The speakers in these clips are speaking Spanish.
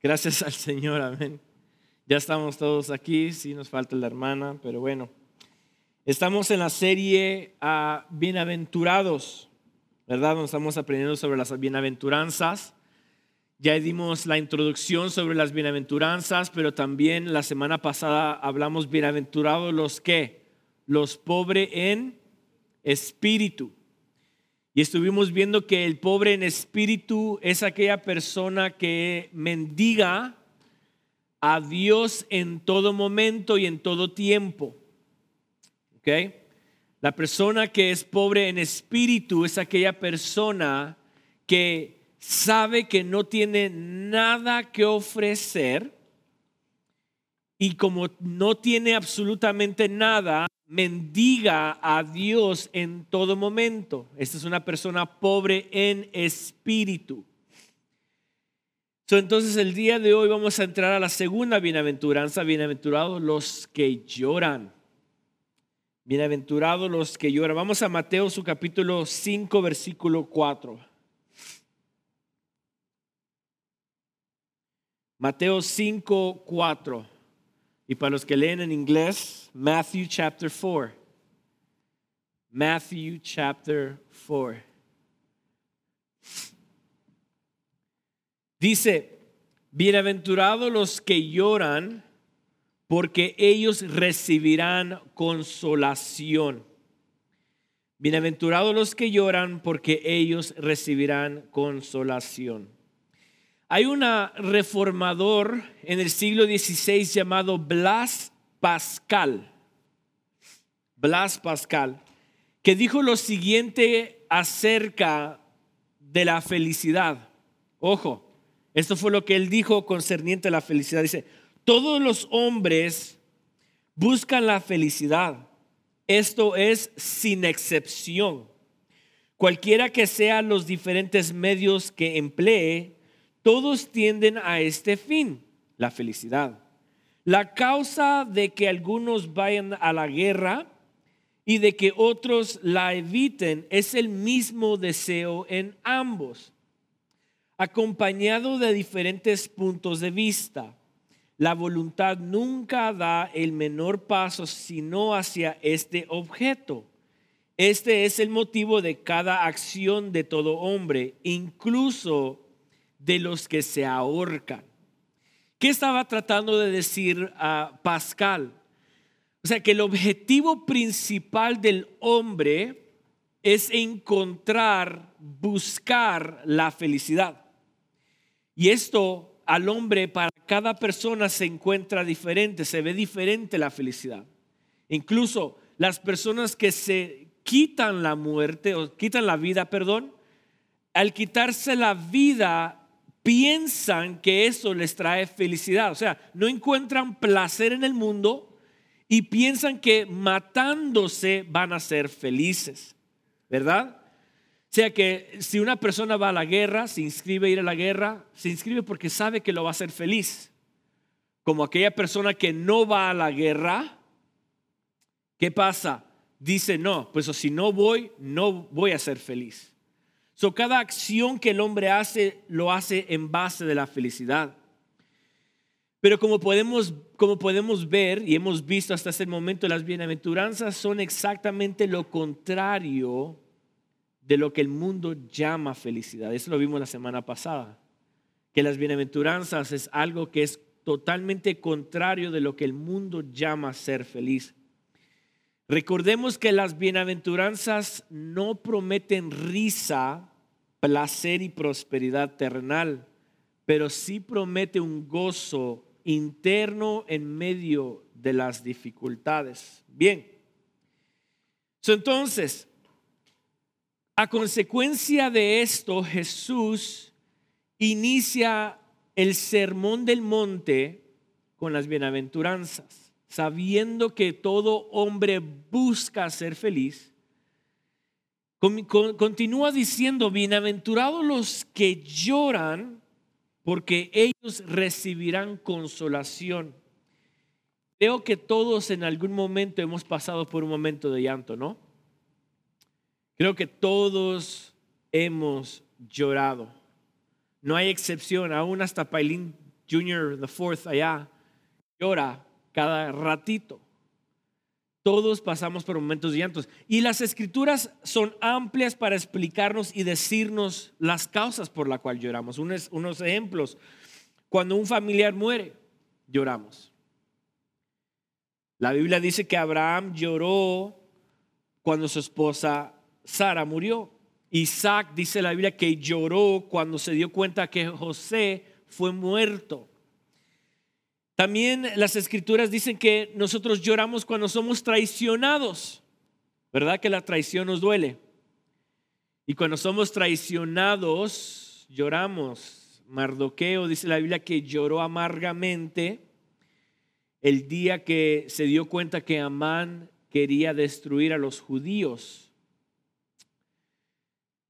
Gracias al Señor, amén. Ya estamos todos aquí, sí nos falta la hermana, pero bueno. Estamos en la serie a Bienaventurados, ¿verdad? Nos estamos aprendiendo sobre las bienaventuranzas. Ya dimos la introducción sobre las bienaventuranzas, pero también la semana pasada hablamos bienaventurados los que, los pobres en espíritu. Y estuvimos viendo que el pobre en espíritu es aquella persona que mendiga a Dios en todo momento y en todo tiempo. ¿Ok? La persona que es pobre en espíritu es aquella persona que sabe que no tiene nada que ofrecer y como no tiene absolutamente nada, mendiga a Dios en todo momento. Esta es una persona pobre en espíritu. entonces el día de hoy vamos a entrar a la segunda bienaventuranza. Bienaventurados los que lloran. Bienaventurados los que lloran. Vamos a Mateo su capítulo 5 versículo 4. Mateo 5, 4. Y para los que leen en inglés, Matthew chapter 4. Matthew chapter 4. Dice, bienaventurados los que lloran, porque ellos recibirán consolación. Bienaventurados los que lloran, porque ellos recibirán consolación. Hay un reformador en el siglo XVI llamado Blas Pascal. Blas Pascal, que dijo lo siguiente acerca de la felicidad. Ojo, esto fue lo que él dijo concerniente a la felicidad. Dice, todos los hombres buscan la felicidad. Esto es sin excepción. Cualquiera que sean los diferentes medios que emplee, todos tienden a este fin, la felicidad. La causa de que algunos vayan a la guerra y de que otros la eviten es el mismo deseo en ambos, acompañado de diferentes puntos de vista. La voluntad nunca da el menor paso sino hacia este objeto. Este es el motivo de cada acción de todo hombre, incluso de los que se ahorcan. ¿Qué estaba tratando de decir a Pascal? O sea, que el objetivo principal del hombre es encontrar, buscar la felicidad. Y esto al hombre, para cada persona se encuentra diferente, se ve diferente la felicidad. Incluso las personas que se quitan la muerte o quitan la vida, perdón, al quitarse la vida piensan que eso les trae felicidad. O sea, no encuentran placer en el mundo y piensan que matándose van a ser felices. ¿Verdad? O sea que si una persona va a la guerra, se inscribe a ir a la guerra, se inscribe porque sabe que lo va a hacer feliz. Como aquella persona que no va a la guerra, ¿qué pasa? Dice, no, pues si no voy, no voy a ser feliz. So, cada acción que el hombre hace lo hace en base de la felicidad. Pero como podemos, como podemos ver y hemos visto hasta ese momento, las bienaventuranzas son exactamente lo contrario de lo que el mundo llama felicidad. Eso lo vimos la semana pasada. Que las bienaventuranzas es algo que es totalmente contrario de lo que el mundo llama ser feliz. Recordemos que las bienaventuranzas no prometen risa placer y prosperidad terrenal, pero sí promete un gozo interno en medio de las dificultades. Bien, entonces, a consecuencia de esto, Jesús inicia el sermón del monte con las bienaventuranzas, sabiendo que todo hombre busca ser feliz Continúa diciendo, bienaventurados los que lloran, porque ellos recibirán consolación. Creo que todos en algún momento hemos pasado por un momento de llanto, ¿no? Creo que todos hemos llorado. no hay excepción, aún hasta Pailín Jr. the Fourth allá llora cada ratito. Todos pasamos por momentos de llantos. Y las escrituras son amplias para explicarnos y decirnos las causas por las cuales lloramos. Unos, unos ejemplos. Cuando un familiar muere, lloramos. La Biblia dice que Abraham lloró cuando su esposa Sara murió. Isaac dice la Biblia que lloró cuando se dio cuenta que José fue muerto. También las escrituras dicen que nosotros lloramos cuando somos traicionados. ¿Verdad que la traición nos duele? Y cuando somos traicionados, lloramos. Mardoqueo dice la Biblia que lloró amargamente el día que se dio cuenta que Amán quería destruir a los judíos.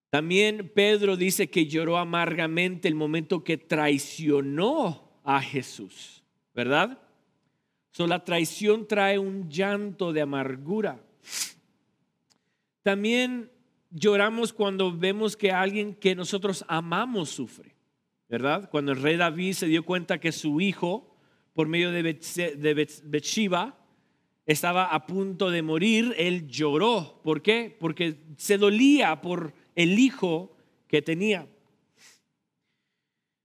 También Pedro dice que lloró amargamente el momento que traicionó a Jesús, ¿verdad? So, la traición trae un llanto de amargura. También lloramos cuando vemos que alguien que nosotros amamos sufre, ¿verdad? Cuando el rey David se dio cuenta que su hijo, por medio de Bathsheba, estaba a punto de morir, él lloró. ¿Por qué? Porque se dolía por el hijo que tenía.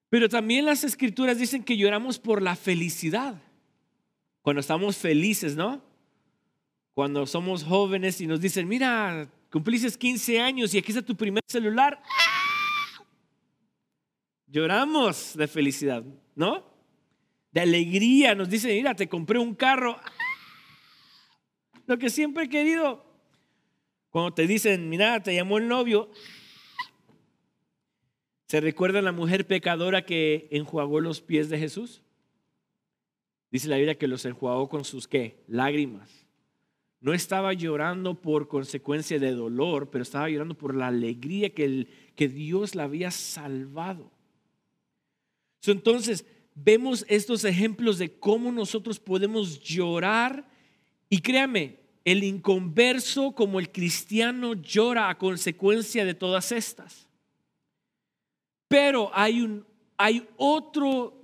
Pero también las escrituras dicen que lloramos por la felicidad. Cuando estamos felices, ¿no? Cuando somos jóvenes y nos dicen, mira, cumpliste 15 años y aquí está tu primer celular. Lloramos de felicidad, ¿no? De alegría. Nos dicen, mira, te compré un carro. Lo que siempre he querido. Cuando te dicen, mira, te llamó el novio, ¿se recuerda la mujer pecadora que enjuagó los pies de Jesús? Dice la Biblia que los enjuagó con sus qué? Lágrimas. No estaba llorando por consecuencia de dolor, pero estaba llorando por la alegría que, el, que Dios la había salvado. entonces, vemos estos ejemplos de cómo nosotros podemos llorar y créame, el inconverso como el cristiano llora a consecuencia de todas estas. Pero hay, un, hay otro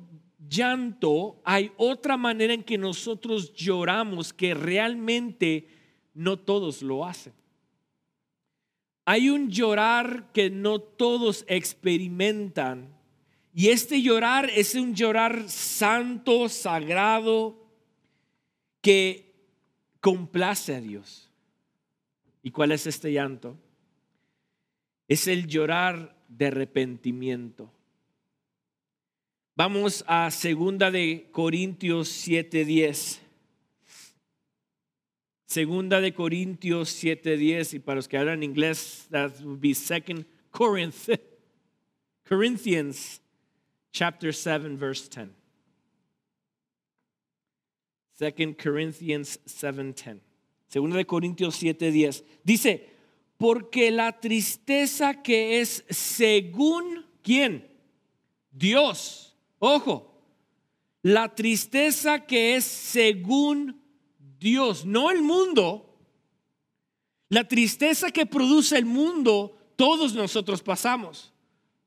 llanto, hay otra manera en que nosotros lloramos que realmente no todos lo hacen. Hay un llorar que no todos experimentan. Y este llorar es un llorar santo, sagrado, que complace a Dios. ¿Y cuál es este llanto? Es el llorar de arrepentimiento. Vamos a segunda de Corintios 7:10. Segunda de Corintios 7:10 y para los que hablan inglés that would be second Corinthians chapter 7 verse 10. 2 Corinthians 7:10. Segunda de Corintios 7:10. Dice, porque la tristeza que es según quién? Dios. Ojo. La tristeza que es según Dios, no el mundo. La tristeza que produce el mundo, todos nosotros pasamos.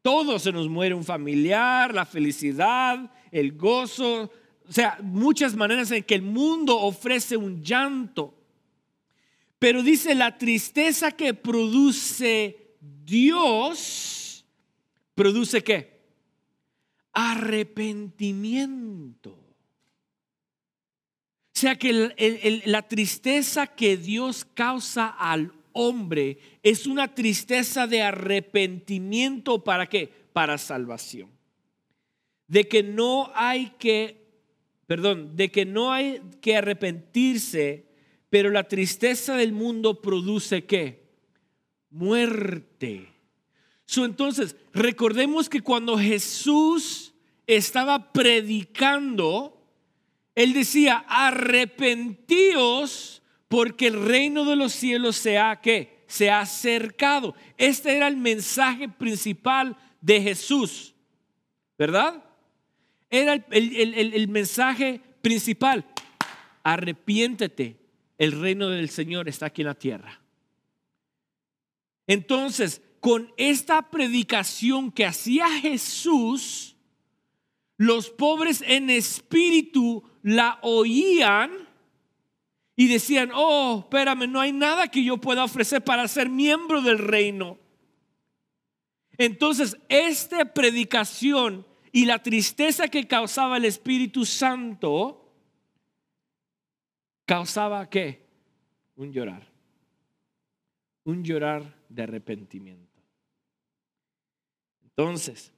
Todos se nos muere un familiar, la felicidad, el gozo, o sea, muchas maneras en que el mundo ofrece un llanto. Pero dice la tristeza que produce Dios, produce qué? Arrepentimiento. O sea que la tristeza que Dios causa al hombre es una tristeza de arrepentimiento para qué? Para salvación. De que no hay que perdón, de que no hay que arrepentirse, pero la tristeza del mundo produce qué? Muerte. entonces, recordemos que cuando Jesús estaba predicando, él decía, arrepentíos porque el reino de los cielos se ha, ¿qué? Se ha acercado. Este era el mensaje principal de Jesús, ¿verdad? Era el, mensaje principal. Arrepiéntete, el reino del Señor está aquí en la tierra. Entonces, con esta predicación que hacía Jesús, los pobres en espíritu la oían y decían, oh, espérame, no hay nada que yo pueda ofrecer para ser miembro del reino. Entonces, esta predicación y la tristeza que causaba el Espíritu Santo, causaba qué? Un llorar. Un llorar de arrepentimiento. Entonces,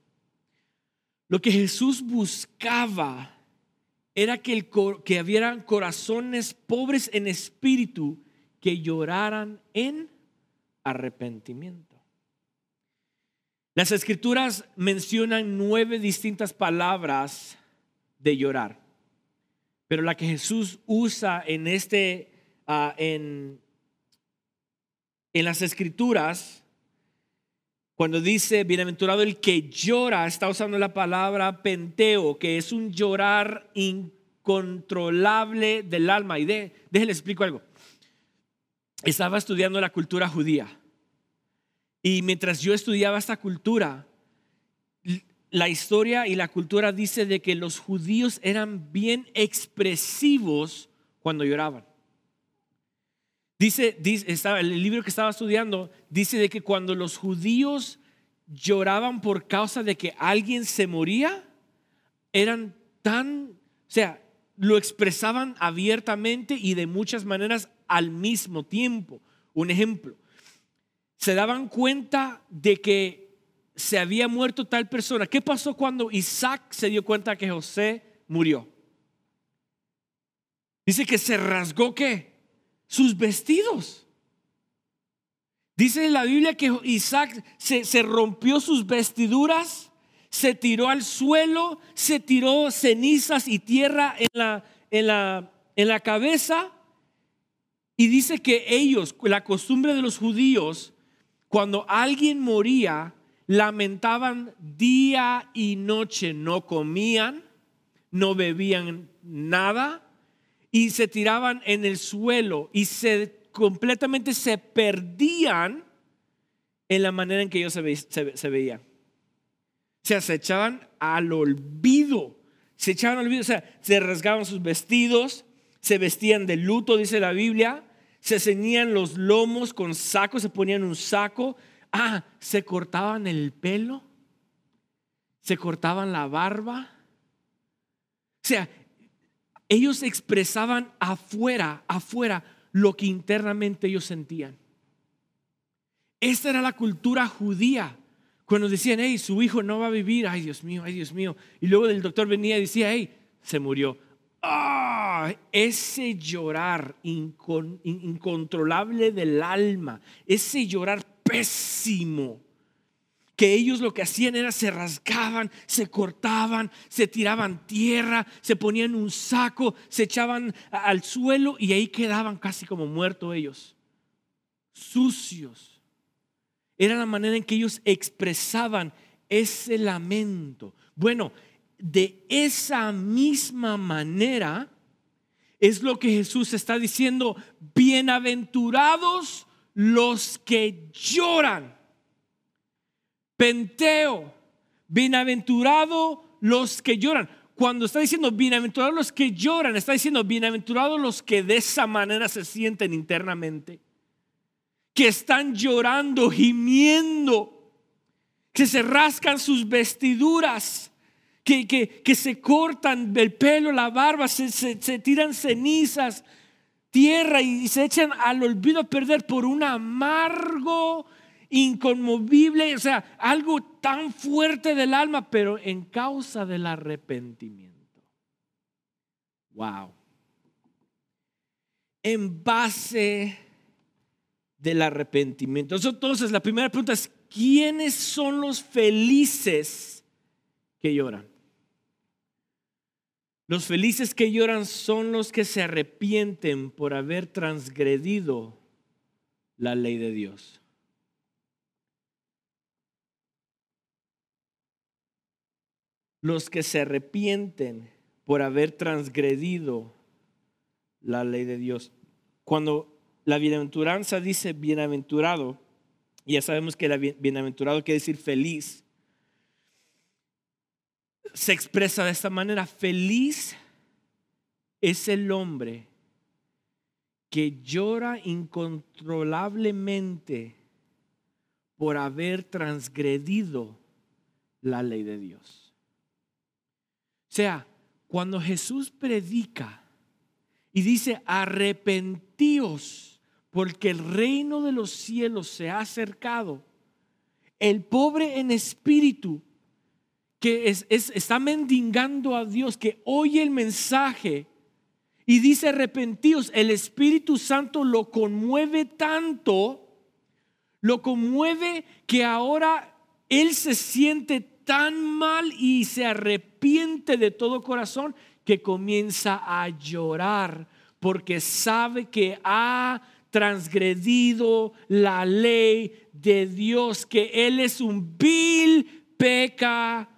lo que Jesús buscaba era que, el, que hubieran corazones pobres en espíritu que lloraran en arrepentimiento. Las escrituras mencionan nueve distintas palabras de llorar, pero la que Jesús usa en este, ah, en, en las escrituras, cuando dice bienaventurado el que llora, está usando la palabra penteo, que es un llorar incontrolable del alma. Y de, déjenle explico algo. Estaba estudiando la cultura judía y mientras yo estudiaba esta cultura, la historia y la cultura dice de que los judíos eran bien expresivos cuando lloraban. Dice, el libro que estaba estudiando dice de que cuando los judíos lloraban por causa de que alguien se moría, eran tan, o sea, lo expresaban abiertamente y de muchas maneras al mismo tiempo. Un ejemplo, se daban cuenta de que se había muerto tal persona. ¿Qué pasó cuando Isaac se dio cuenta que José murió? Dice que se rasgó qué? Sus vestidos. Dice en la Biblia que Isaac se, se rompió sus vestiduras, se tiró al suelo, se tiró cenizas y tierra en la, en la, en la cabeza. Y dice que ellos, la costumbre de los judíos, cuando alguien moría, lamentaban día y noche, no comían, no bebían nada y se tiraban en el suelo y se completamente se perdían en la manera en que ellos se, veían. O sea, se echaban al olvido, se echaban al olvido, o sea, se rasgaban sus vestidos, se vestían de luto, dice la Biblia, se ceñían los lomos con sacos, se ponían un saco. Ah, se cortaban el pelo, se cortaban la barba. O sea, ellos expresaban afuera, afuera, lo que internamente ellos sentían. Esta era la cultura judía. Cuando decían, hey, su hijo no va a vivir, ay Dios mío, ay Dios mío. Y luego el doctor venía y decía, hey, se murió. Ah, ese llorar incontrolable del alma, ese llorar pésimo, que ellos lo que hacían era se rasgaban, se cortaban, se tiraban tierra, se ponían un saco, se echaban al suelo y ahí quedaban casi como muertos ellos, sucios. Era la manera en que ellos expresaban ese lamento. Bueno, de esa misma manera es lo que Jesús está diciendo, bienaventurados los que lloran. Penteo, bienaventurados los que lloran. Cuando está diciendo bienaventurados los que lloran, está diciendo bienaventurados los que de esa manera se sienten internamente, que están llorando, gimiendo, que se rascan sus vestiduras que, se cortan el pelo, la barba, se, tiran cenizas, tierra y se echan al olvido a perder por un amargo, inconmovible, o sea, algo tan fuerte del alma, pero en causa del arrepentimiento. Wow. En base del arrepentimiento. Entonces, la primera pregunta es, ¿quiénes son los felices que lloran? Los felices que lloran son los que se arrepienten por haber transgredido la ley de Dios. Los que se arrepienten por haber transgredido la ley de Dios. Cuando la bienaventuranza dice bienaventurado, ya sabemos que el bienaventurado quiere decir feliz. Se expresa de esta manera, feliz es el hombre que llora incontrolablemente por haber transgredido la ley de Dios. O sea, cuando Jesús predica y dice, arrepentíos porque el reino de los cielos se ha acercado, el pobre en espíritu que está mendigando a Dios, que oye el mensaje y dice arrepentíos, el Espíritu Santo lo conmueve tanto, lo conmueve que ahora él se siente tan mal y se arrepiente de todo corazón que comienza a llorar porque sabe que ha transgredido la ley de Dios, que Él es un vil pecador.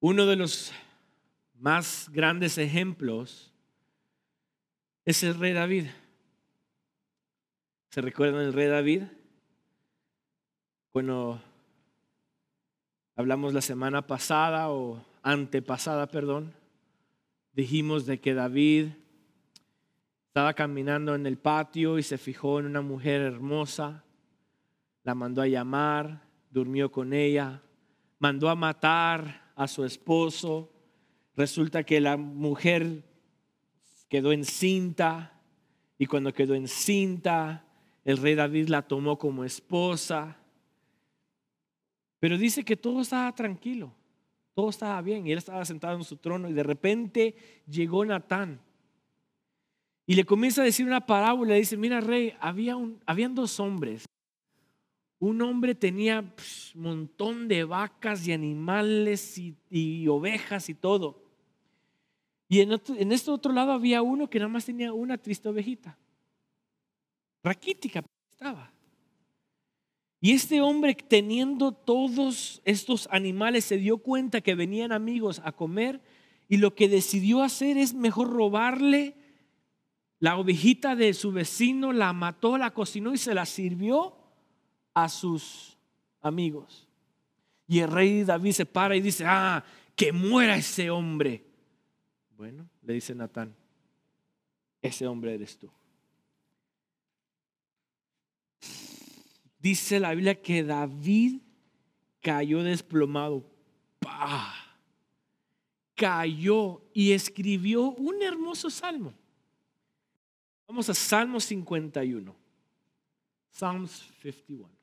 Uno de los más grandes ejemplos es el rey David. ¿Se recuerdan el rey David? Bueno, hablamos la semana pasada o antepasada, perdón, dijimos de que David estaba caminando en el patio y se fijó en una mujer hermosa, la mandó a llamar, durmió con ella, mandó a matar a su esposo. Resulta que la mujer quedó encinta y cuando quedó encinta, el rey David la tomó como esposa pero dice que todo estaba tranquilo, todo estaba bien y él estaba sentado en su trono y de repente llegó Natán y le comienza a decir una parábola. Dice, mira rey, había un, habían dos hombres. Un hombre tenía un montón de vacas y animales y, ovejas y todo. Y en, en este otro lado había uno que nada más tenía una triste ovejita. Raquítica estaba. Y este hombre teniendo todos estos animales se dio cuenta que venían amigos a comer y lo que decidió hacer es mejor robarle la ovejita de su vecino, la mató, la cocinó y se la sirvió a sus amigos. Y el rey David se para y dice, ah, que muera ese hombre. Bueno, le dice Natán, ese hombre eres tú. Dice la Biblia que David cayó desplomado. Cayó y escribió un hermoso salmo. Vamos a Salmo 51. Psalms 51.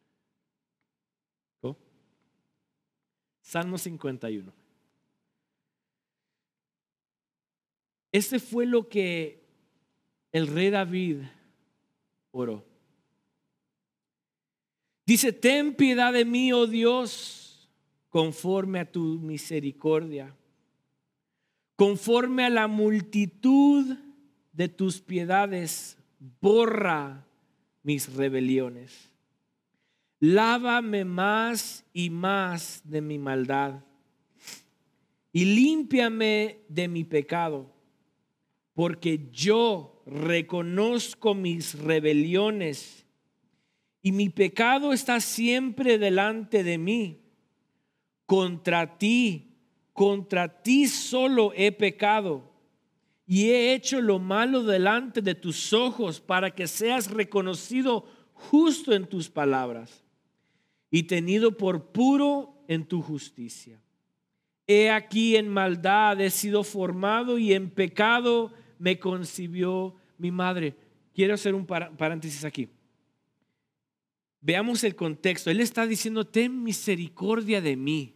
Salmo 51. Este fue lo que el rey David oró. Dice, ten piedad de mí, oh Dios, conforme a tu misericordia, conforme a la multitud de tus piedades, borra mis rebeliones. Lávame más y más de mi maldad y límpiame de mi pecado, porque yo reconozco mis rebeliones y mi pecado está siempre delante de mí. Contra ti, contra ti solo he pecado y he hecho lo malo delante de tus ojos para que seas reconocido justo en tus palabras y tenido por puro en tu justicia. He aquí en maldad he sido formado y en pecado me concibió mi madre. Quiero hacer un paréntesis aquí. Veamos el contexto. Él está diciendo, ten misericordia de mí.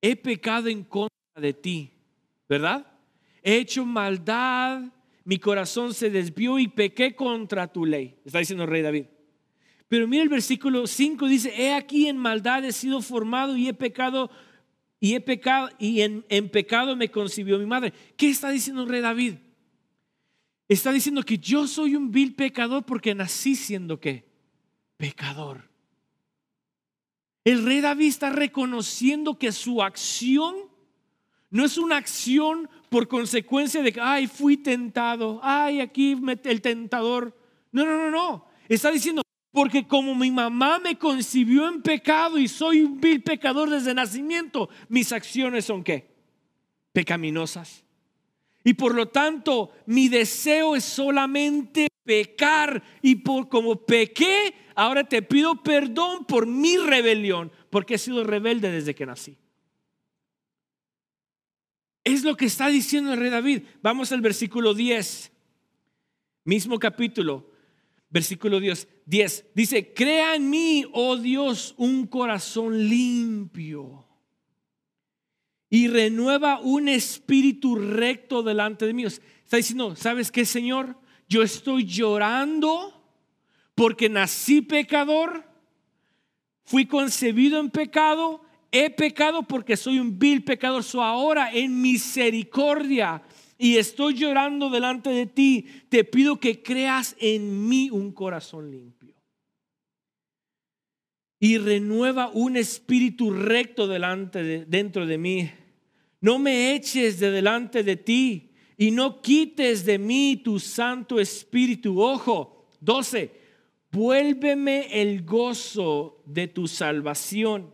He pecado en contra de ti, ¿verdad? He hecho maldad, mi corazón se desvió y pequé contra tu ley. Está diciendo el rey David. Pero mira el versículo 5 dice, he aquí en maldad he sido formado y he pecado y he pecado y en, pecado me concibió mi madre. ¿Qué está diciendo el rey David? Está diciendo que yo soy un vil pecador porque nací siendo qué? pecador. El rey David está reconociendo que su acción no es una acción por consecuencia de que, ay, fui tentado, ay, aquí el tentador. No, no, no, no. Está diciendo, porque como mi mamá me concibió en pecado y soy un vil pecador desde nacimiento, mis acciones son qué? Pecaminosas. Y por lo tanto, mi deseo es solamente pecar. Y por como pequé, ahora te pido perdón por mi rebelión, porque he sido rebelde desde que nací. Es lo que está diciendo el rey David. Vamos al versículo 10, mismo capítulo, versículo 10. 10 dice, crea en mí, oh Dios, un corazón limpio y renueva un espíritu recto delante de mí. Está diciendo, ¿sabes qué, Señor? Yo estoy llorando porque nací pecador, fui concebido en pecado he pecado porque soy un vil pecador. So ahora en misericordia y estoy llorando delante de ti, te pido que creas en mí un corazón limpio. Y renueva un espíritu recto delante de, dentro de mí. No me eches de delante de ti y no quites de mí tu santo espíritu. Ojo, 12. Vuélveme el gozo de tu salvación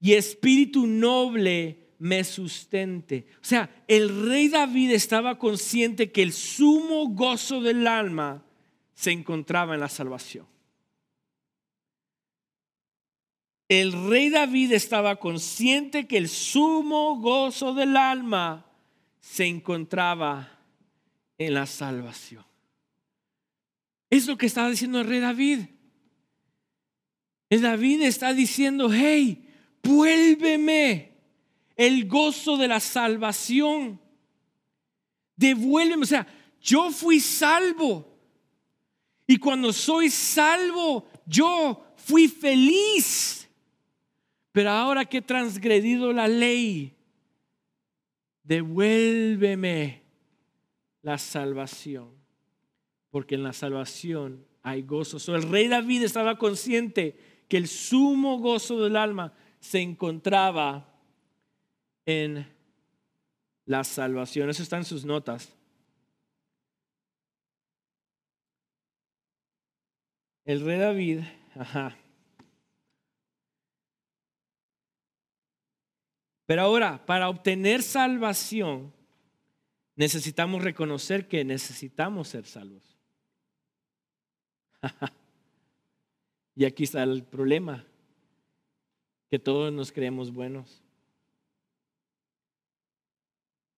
y espíritu noble me sustente. O sea, el rey David estaba consciente que el sumo gozo del alma se encontraba en la salvación. El rey David estaba consciente que el sumo gozo del alma se encontraba en la salvación. Es lo que estaba diciendo el rey David. El David está diciendo, hey, Vuélveme el gozo de la salvación. Devuélveme, o sea, yo fui salvo. Y cuando soy salvo, yo fui feliz. Pero ahora que he transgredido la ley, devuélveme la salvación. Porque en la salvación hay gozo. el rey David estaba consciente que el sumo gozo del alma se encontraba en la salvación. Eso está en sus notas. El rey David, ajá. Pero ahora, para obtener salvación, necesitamos reconocer que necesitamos ser salvos. y aquí está el problema que todos nos creemos buenos.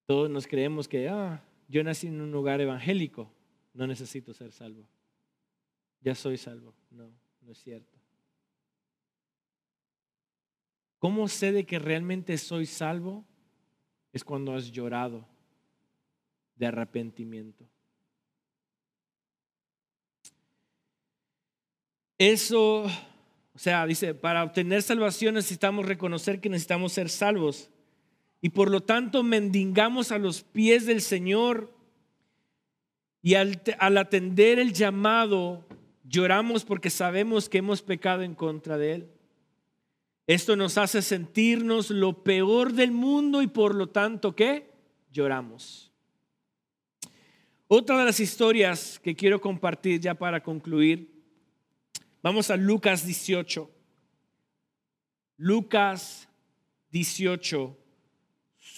Todos nos creemos que, ah, yo nací en un lugar evangélico, no necesito ser salvo. Ya soy salvo. No, no es cierto. ¿Cómo sé de que realmente soy salvo? Es cuando has llorado de arrepentimiento. Eso o sea, dice, para obtener salvación necesitamos reconocer que necesitamos ser salvos. Y por lo tanto mendigamos a los pies del Señor. Y al, atender el llamado, lloramos porque sabemos que hemos pecado en contra de Él. Esto nos hace sentirnos lo peor del mundo y por lo tanto, ¿qué? Lloramos. Otra de las historias que quiero compartir ya para concluir Vamos a Lucas 18. Lucas 18,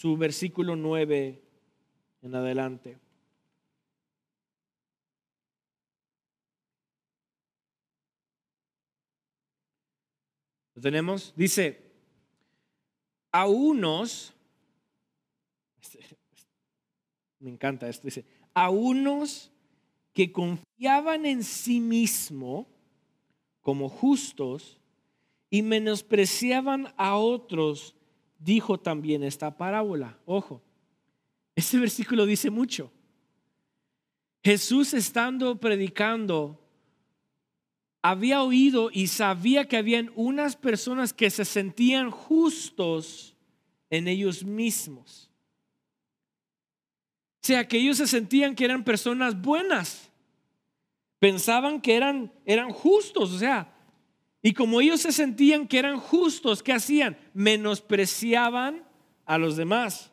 su versículo 9 en adelante. ¿Lo tenemos? Dice, a unos, me encanta esto, dice, a unos que confiaban en sí mismo, como justos y menospreciaban a otros, dijo también esta parábola. Ojo, este versículo dice mucho. Jesús estando predicando, había oído y sabía que habían unas personas que se sentían justos en ellos mismos. O sea, que ellos se sentían que eran personas buenas pensaban que eran, eran justos, o sea, y como ellos se sentían que eran justos, ¿qué hacían? Menospreciaban a los demás.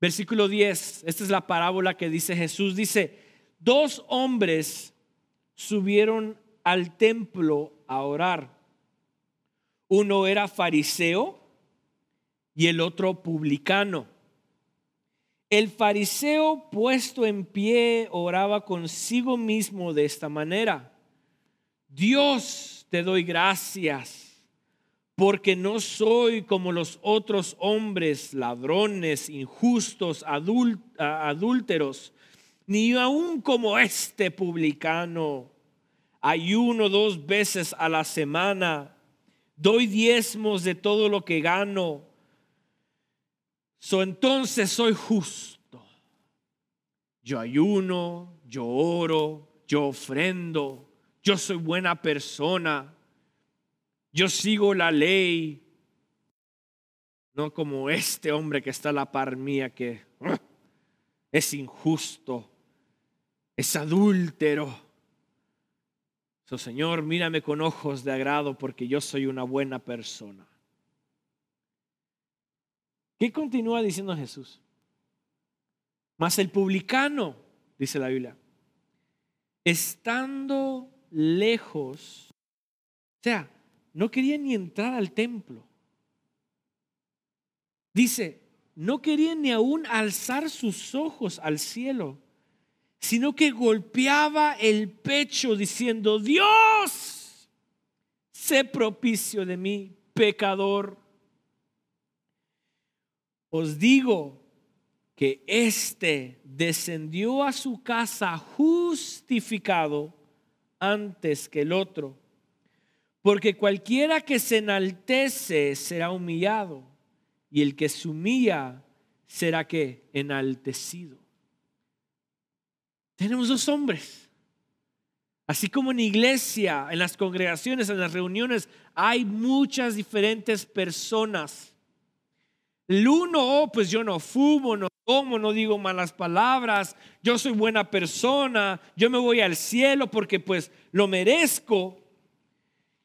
Versículo 10, esta es la parábola que dice Jesús, dice, dos hombres subieron al templo a orar. Uno era fariseo y el otro publicano. El fariseo puesto en pie oraba consigo mismo de esta manera. Dios, te doy gracias porque no soy como los otros hombres, ladrones, injustos, adúlteros, ni aún como este publicano. Ayuno dos veces a la semana, doy diezmos de todo lo que gano. So, entonces soy justo. Yo ayuno, yo oro, yo ofrendo, yo soy buena persona yo sigo la ley, no como este hombre que está a la par mía que ¡ah! es injusto, es adúltero. So, Señor, mírame con ojos de agrado porque yo soy una buena persona. ¿Qué continúa diciendo Jesús? Mas el publicano, dice la Biblia, estando lejos, o sea, no quería ni entrar al templo. Dice, no quería ni aún alzar sus ojos al cielo, sino que golpeaba el pecho diciendo, Dios, sé propicio de mí, pecador. Os digo que éste descendió a su casa justificado antes que el otro. Porque cualquiera que se enaltece será humillado, y el que se humilla será que enaltecido. Tenemos dos hombres. Así como en iglesia, en las congregaciones, en las reuniones, hay muchas diferentes personas. El uno, oh, pues yo no fumo, no tomo, no digo malas palabras, yo soy buena persona, yo me voy al cielo porque pues lo merezco.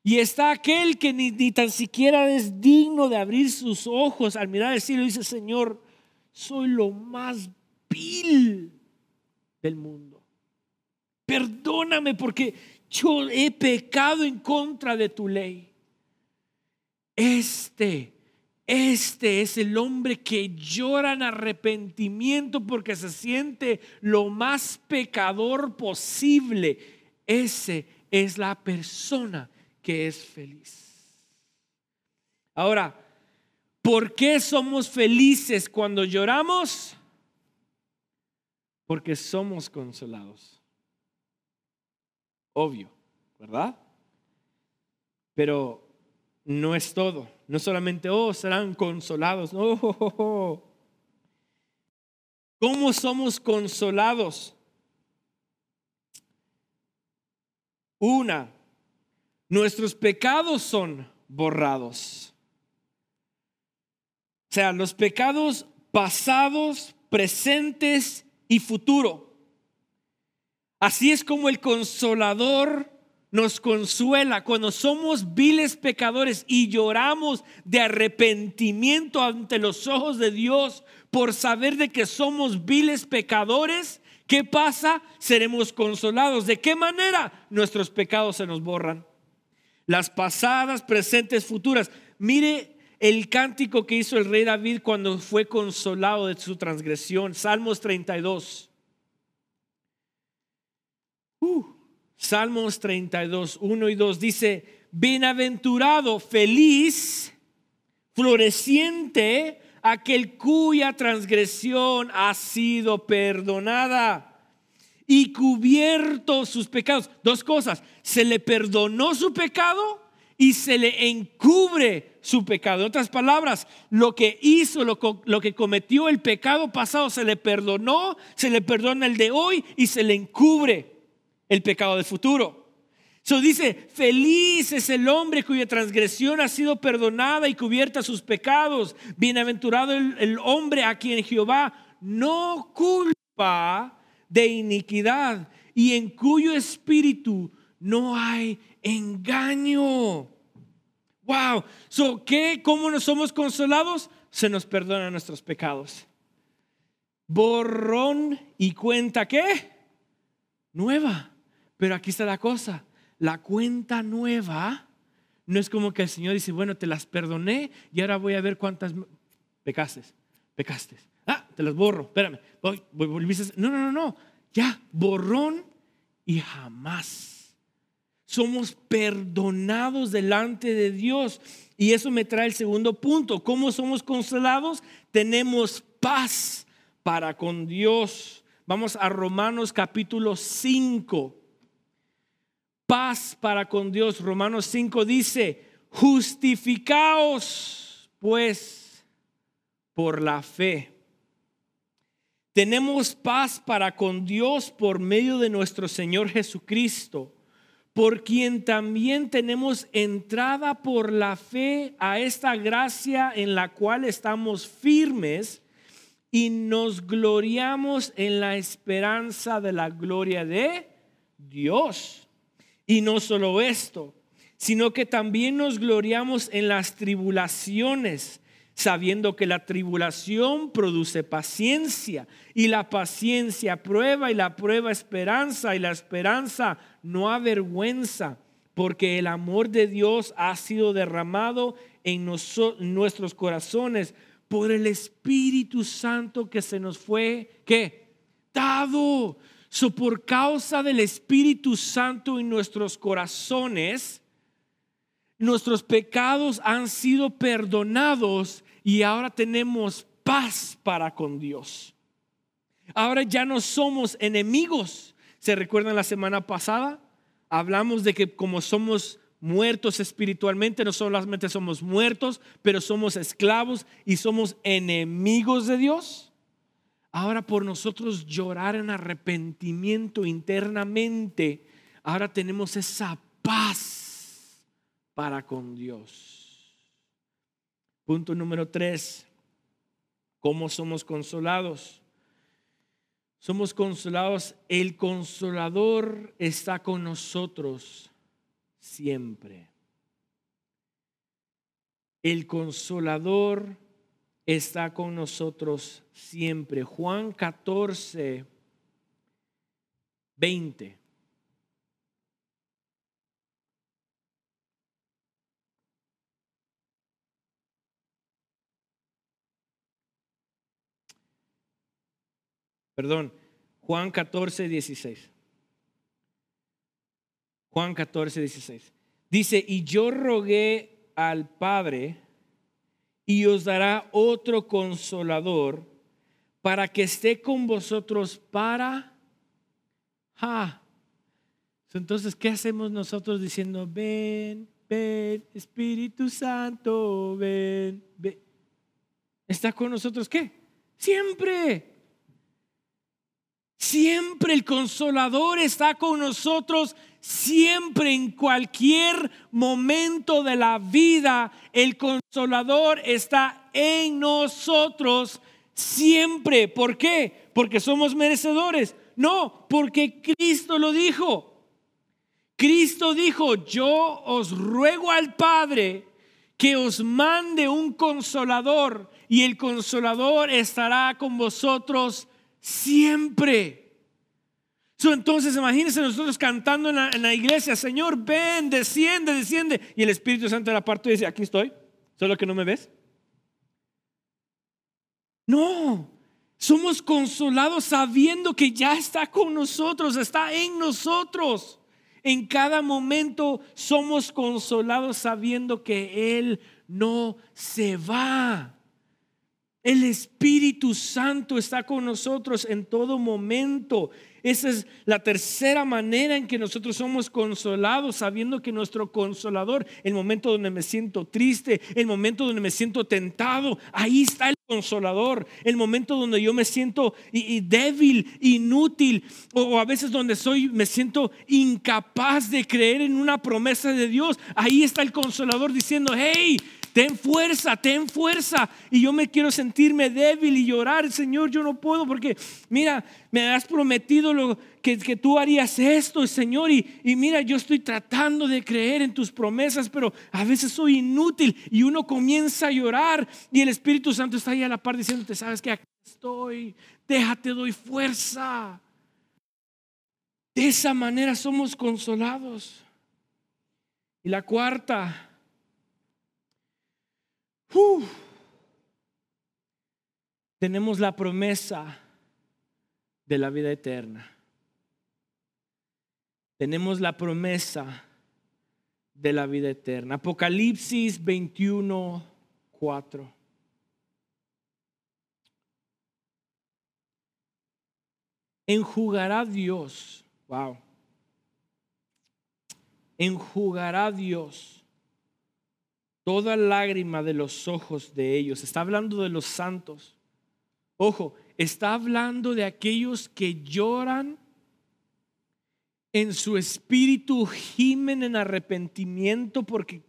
Y está aquel que ni, tan siquiera es digno de abrir sus ojos al mirar el cielo y dice, Señor, soy lo más vil del mundo. Perdóname porque yo he pecado en contra de tu ley. Este, este es el hombre que llora en arrepentimiento porque se siente lo más pecador posible. Ese es la persona que es feliz. Ahora, ¿por qué somos felices cuando lloramos? Porque somos consolados. Obvio, ¿verdad? Pero no es todo. No solamente, oh, serán consolados. No. ¿Cómo somos consolados? Una, nuestros pecados son borrados. O sea, los pecados pasados, presentes y futuro. Así es como el consolador nos consuela cuando somos viles pecadores y lloramos de arrepentimiento ante los ojos de Dios por saber de que somos viles pecadores. ¿Qué pasa? Seremos consolados. ¿De qué manera? Nuestros pecados se nos borran las pasadas, presentes, futuras. Mire el cántico que hizo el rey David cuando fue consolado de su transgresión. Salmos 32. Uh, Salmos 32, 1 y 2 dice, bienaventurado, feliz, floreciente, aquel cuya transgresión ha sido perdonada y cubierto sus pecados. Dos cosas, se le perdonó su pecado y se le encubre su pecado. En otras palabras, lo que hizo, lo, lo, que cometió el pecado pasado, se le perdonó, se le perdona el de hoy y se le encubre el pecado del futuro. Eso dice, feliz es el hombre cuya transgresión ha sido perdonada y cubierta sus pecados. Bienaventurado el hombre a quien Jehová no culpa de iniquidad y en cuyo espíritu no hay engaño. Wow. So, ¿qué? ¿Cómo nos somos consolados? Se nos perdonan nuestros pecados. Borrón y cuenta qué? Nueva. Pero aquí está la cosa, la cuenta nueva no es como que el Señor dice, bueno, te las perdoné y ahora voy a ver cuántas pecaste, pecaste. Ah, te las borro, espérame, voy, voy. No, no, no, no, ya, borrón y jamás. Somos perdonados delante de Dios. Y eso me trae el segundo punto. ¿Cómo somos consolados? Tenemos paz para con Dios. Vamos a Romanos capítulo 5 paz para con Dios. Romanos 5 dice, justificaos pues por la fe. Tenemos paz para con Dios por medio de nuestro Señor Jesucristo, por quien también tenemos entrada por la fe a esta gracia en la cual estamos firmes y nos gloriamos en la esperanza de la gloria de Dios. Y no solo esto, sino que también nos gloriamos en las tribulaciones, sabiendo que la tribulación produce paciencia y la paciencia prueba y la prueba esperanza y la esperanza no avergüenza, porque el amor de Dios ha sido derramado en nuestros corazones por el Espíritu Santo que se nos fue, ¿qué? Dado. Por causa del Espíritu Santo en nuestros corazones, nuestros pecados han sido perdonados y ahora tenemos paz para con Dios. Ahora ya no somos enemigos. ¿Se recuerdan la semana pasada? Hablamos de que como somos muertos espiritualmente, no solamente somos muertos, pero somos esclavos y somos enemigos de Dios. Ahora por nosotros llorar en arrepentimiento internamente, ahora tenemos esa paz para con Dios. Punto número tres, ¿cómo somos consolados? Somos consolados, el consolador está con nosotros siempre. El consolador está con nosotros siempre. Juan 14, 20. Perdón, Juan 14, 16. Juan 14, 16. Dice, y yo rogué al Padre y os dará otro consolador para que esté con vosotros para... Ja. Entonces, ¿qué hacemos nosotros diciendo, ven, ven, Espíritu Santo, ven, ven? ¿Está con nosotros qué? Siempre. Siempre el consolador está con nosotros, siempre en cualquier momento de la vida, el consolador está en nosotros, siempre. ¿Por qué? Porque somos merecedores. No, porque Cristo lo dijo. Cristo dijo, yo os ruego al Padre que os mande un consolador y el consolador estará con vosotros siempre. entonces imagínense nosotros cantando en la, iglesia, Señor, ven, desciende, desciende. Y el Espíritu Santo de la parte dice, aquí estoy, solo que no me ves. No, somos consolados sabiendo que ya está con nosotros, está en nosotros. En cada momento somos consolados sabiendo que Él no se va. El Espíritu Santo está con nosotros en todo momento. Esa es la tercera manera en que nosotros somos consolados, sabiendo que nuestro consolador, el momento donde me siento triste, el momento donde me siento tentado, ahí está el consolador. El momento donde yo me siento débil, inútil, o a veces donde soy, me siento incapaz de creer en una promesa de Dios, ahí está el consolador diciendo, hey, ten fuerza, ten fuerza. Y yo me quiero sentirme débil y llorar, Señor, yo no puedo porque, mira, me has prometido lo, que, que tú harías esto, Señor. Y, y mira, yo estoy tratando de creer en tus promesas, pero a veces soy inútil y uno comienza a llorar y el Espíritu Santo está ahí a la par diciéndote, sabes que aquí estoy, déjate, doy fuerza. De esa manera somos consolados. Y la cuarta, tenemos la promesa de la vida eterna. Tenemos la promesa de la vida eterna. Apocalipsis 21, 4. Enjugará Dios, wow. Enjugará Dios toda lágrima de los ojos de ellos. Está hablando de los santos. Ojo, está hablando de aquellos que lloran en su espíritu, gimen en arrepentimiento porque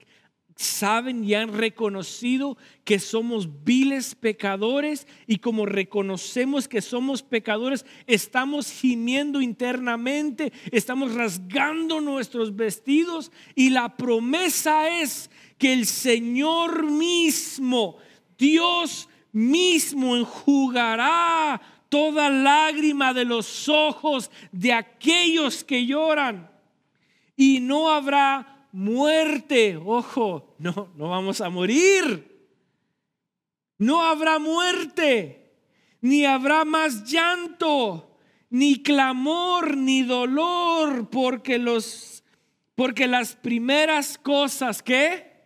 saben y han reconocido que somos viles pecadores y como reconocemos que somos pecadores, estamos gimiendo internamente, estamos rasgando nuestros vestidos y la promesa es que el Señor mismo, Dios mismo enjugará toda lágrima de los ojos de aquellos que lloran y no habrá muerte. Ojo, no, no vamos a morir. No habrá muerte, ni habrá más llanto, ni clamor, ni dolor, porque los porque las primeras cosas que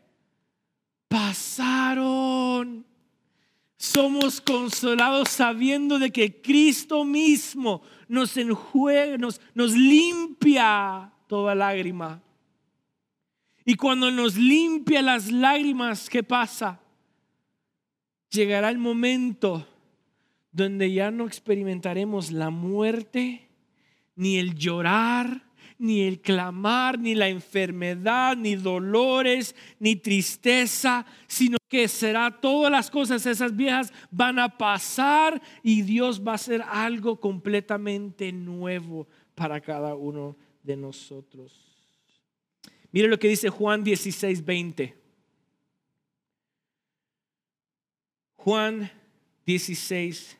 pasaron. Somos consolados sabiendo de que Cristo mismo nos enjuega, nos, nos limpia toda lágrima. Y cuando nos limpia las lágrimas, ¿qué pasa? Llegará el momento donde ya no experimentaremos la muerte, ni el llorar, ni el clamar, ni la enfermedad, ni dolores, ni tristeza, sino que será todas las cosas esas viejas van a pasar y Dios va a hacer algo completamente nuevo para cada uno de nosotros. Mire lo que dice Juan 16, 20. Juan 16,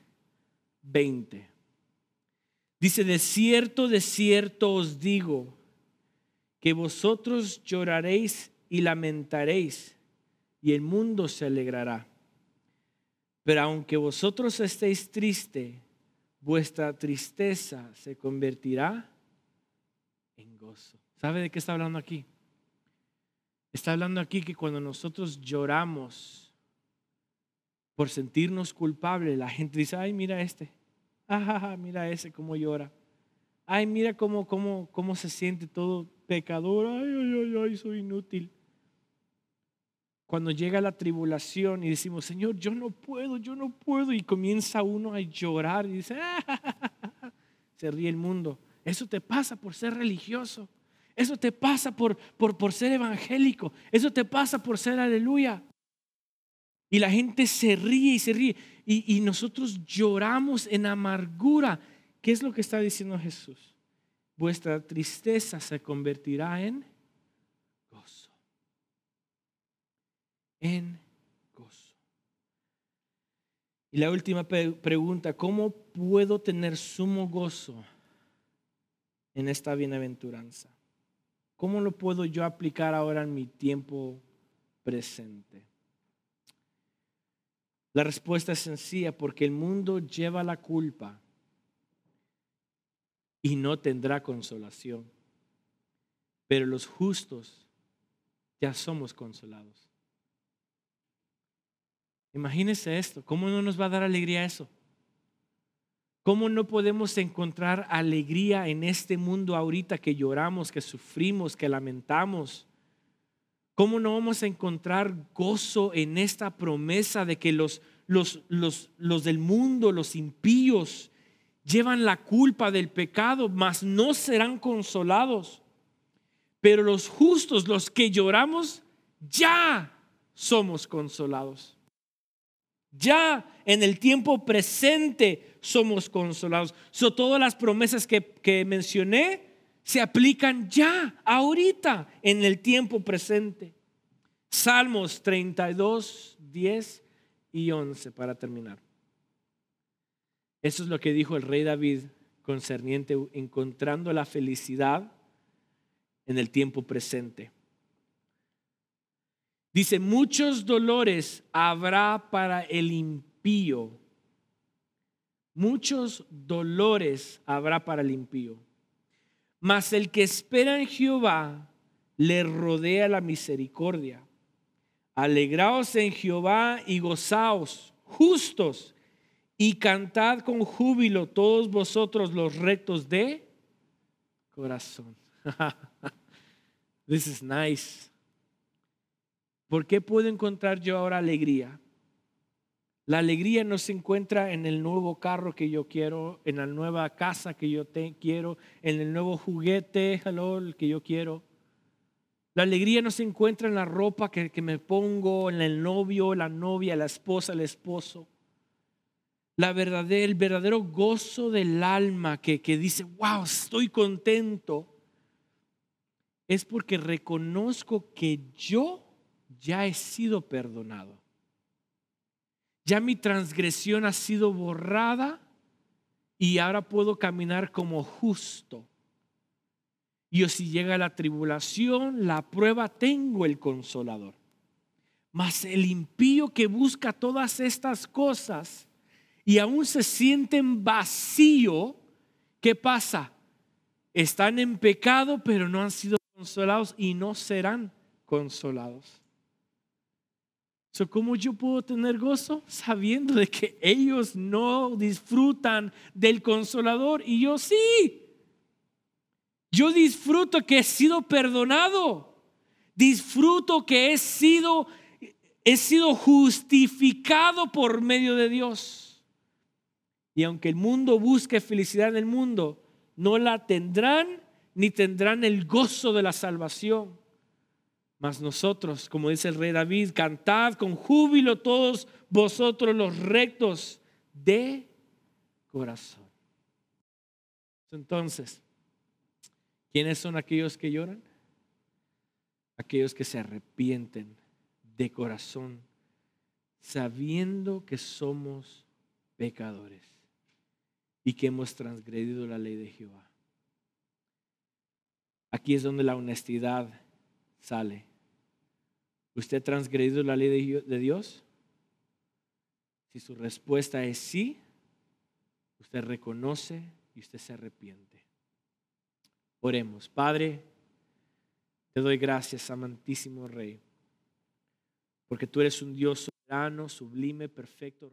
20. Dice, de cierto, de cierto os digo, que vosotros lloraréis y lamentaréis, y el mundo se alegrará. Pero aunque vosotros estéis triste, vuestra tristeza se convertirá en gozo. ¿Sabe de qué está hablando aquí? Está hablando aquí que cuando nosotros lloramos por sentirnos culpables, la gente dice, ay, mira este, ah, mira ese cómo llora. Ay, mira cómo, cómo, cómo se siente todo pecador. Ay, ay, ay, soy inútil. Cuando llega la tribulación y decimos, Señor, yo no puedo, yo no puedo, y comienza uno a llorar y dice, ah, se ríe el mundo. Eso te pasa por ser religioso. Eso te pasa por, por, por ser evangélico. Eso te pasa por ser aleluya. Y la gente se ríe y se ríe. Y, y nosotros lloramos en amargura. ¿Qué es lo que está diciendo Jesús? Vuestra tristeza se convertirá en gozo. En gozo. Y la última pregunta, ¿cómo puedo tener sumo gozo en esta bienaventuranza? ¿Cómo lo puedo yo aplicar ahora en mi tiempo presente? La respuesta es sencilla, porque el mundo lleva la culpa y no tendrá consolación. Pero los justos ya somos consolados. Imagínese esto, ¿cómo no nos va a dar alegría eso? ¿Cómo no podemos encontrar alegría en este mundo ahorita que lloramos, que sufrimos, que lamentamos? ¿Cómo no vamos a encontrar gozo en esta promesa de que los, los, los, los del mundo, los impíos, llevan la culpa del pecado, mas no serán consolados? Pero los justos, los que lloramos, ya somos consolados. Ya en el tiempo presente somos consolados. So, todas las promesas que, que mencioné se aplican ya, ahorita, en el tiempo presente. Salmos 32, 10 y 11 para terminar. Eso es lo que dijo el rey David concerniente encontrando la felicidad en el tiempo presente. Dice, muchos dolores habrá para el impío. Muchos dolores habrá para el impío. Mas el que espera en Jehová le rodea la misericordia. Alegraos en Jehová y gozaos, justos, y cantad con júbilo todos vosotros los rectos de corazón. This is nice. ¿Por qué puedo encontrar yo ahora alegría? La alegría no se encuentra en el nuevo carro que yo quiero, en la nueva casa que yo quiero, en el nuevo juguete hello, que yo quiero. La alegría no se encuentra en la ropa que, que me pongo, en el novio, la novia, la esposa, el esposo. La verdadera, el verdadero gozo del alma que, que dice, wow, estoy contento, es porque reconozco que yo ya he sido perdonado. Ya mi transgresión ha sido borrada y ahora puedo caminar como justo. Y si llega la tribulación, la prueba, tengo el consolador. Mas el impío que busca todas estas cosas y aún se sienten vacío, ¿qué pasa? Están en pecado, pero no han sido consolados y no serán consolados. ¿Cómo yo puedo tener gozo? Sabiendo de que ellos no disfrutan del consolador y yo sí. Yo disfruto que he sido perdonado. Disfruto que he sido, he sido justificado por medio de Dios. Y aunque el mundo busque felicidad en el mundo, no la tendrán ni tendrán el gozo de la salvación. Mas nosotros, como dice el rey David, cantad con júbilo todos vosotros los rectos de corazón. Entonces, ¿Quiénes son aquellos que lloran? Aquellos que se arrepienten de corazón, sabiendo que somos pecadores y que hemos transgredido la ley de Jehová. Aquí es donde la honestidad sale. ¿Usted ha transgredido la ley de Dios? Si su respuesta es sí, usted reconoce y usted se arrepiente. Oremos. Padre, te doy gracias, amantísimo Rey, porque tú eres un Dios soberano, sublime, perfecto.